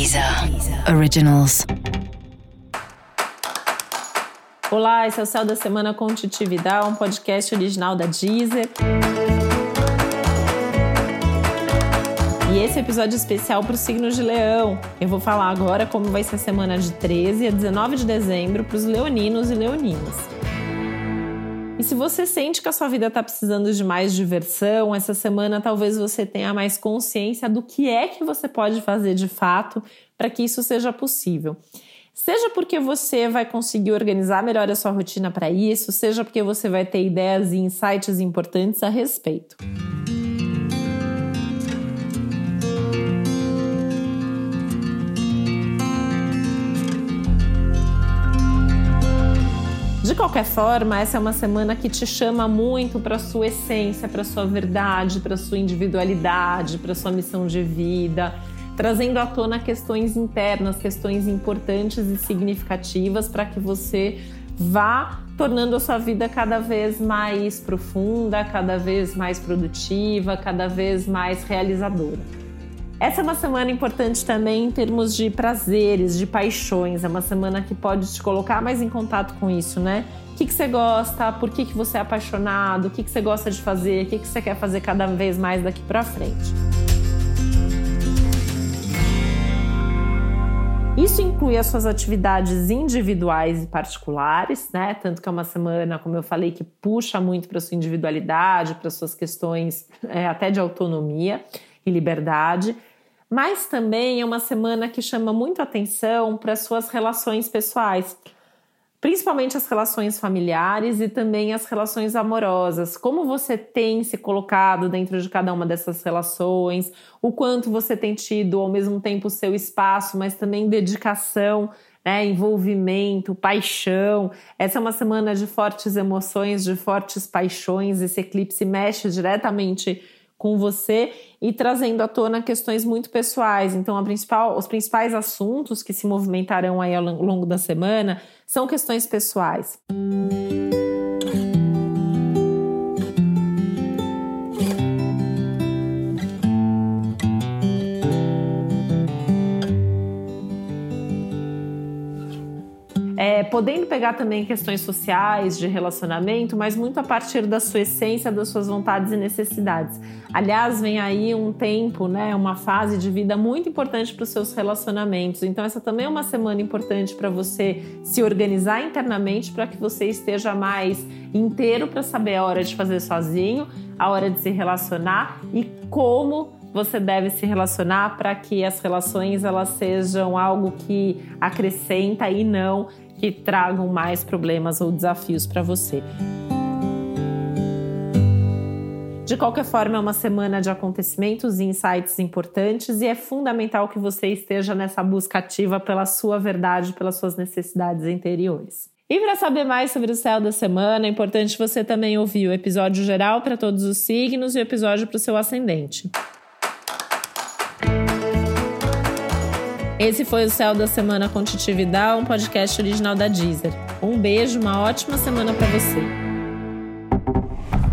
Deezer Originals. Olá, esse é o Céu da Semana com um podcast original da Deezer. E esse é episódio especial para o signo de Leão. Eu vou falar agora como vai ser a semana de 13 a 19 de dezembro para os leoninos e leoninas. E se você sente que a sua vida está precisando de mais diversão, essa semana talvez você tenha mais consciência do que é que você pode fazer de fato para que isso seja possível. Seja porque você vai conseguir organizar melhor a sua rotina para isso, seja porque você vai ter ideias e insights importantes a respeito. De qualquer forma, essa é uma semana que te chama muito para sua essência, para sua verdade, para sua individualidade, para sua missão de vida, trazendo à tona questões internas, questões importantes e significativas para que você vá tornando a sua vida cada vez mais profunda, cada vez mais produtiva, cada vez mais realizadora. Essa é uma semana importante também em termos de prazeres, de paixões. É uma semana que pode te colocar mais em contato com isso, né? O que, que você gosta, por que, que você é apaixonado, o que, que você gosta de fazer, o que, que você quer fazer cada vez mais daqui para frente. Isso inclui as suas atividades individuais e particulares, né? Tanto que é uma semana, como eu falei, que puxa muito para sua individualidade, para suas questões é, até de autonomia e liberdade mas também é uma semana que chama muito atenção para suas relações pessoais, principalmente as relações familiares e também as relações amorosas. Como você tem se colocado dentro de cada uma dessas relações, o quanto você tem tido ao mesmo tempo seu espaço, mas também dedicação. Né, envolvimento, paixão. Essa é uma semana de fortes emoções, de fortes paixões. Esse eclipse mexe diretamente com você e trazendo à tona questões muito pessoais. Então, principal, os principais assuntos que se movimentarão aí ao longo da semana são questões pessoais. Música é, podendo pegar também questões sociais, de relacionamento, mas muito a partir da sua essência, das suas vontades e necessidades. Aliás, vem aí um tempo, né, uma fase de vida muito importante para os seus relacionamentos. Então, essa também é uma semana importante para você se organizar internamente para que você esteja mais inteiro para saber a hora de fazer sozinho, a hora de se relacionar e como você deve se relacionar para que as relações elas sejam algo que acrescenta e não que tragam mais problemas ou desafios para você. De qualquer forma, é uma semana de acontecimentos e insights importantes e é fundamental que você esteja nessa busca ativa pela sua verdade, pelas suas necessidades interiores. E para saber mais sobre o céu da semana, é importante você também ouvir o episódio geral para todos os signos e o episódio para o seu ascendente. Esse foi o Céu da Semana com Titividade, um podcast original da Deezer. Um beijo, uma ótima semana para você.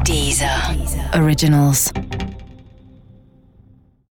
Deezer. Originals.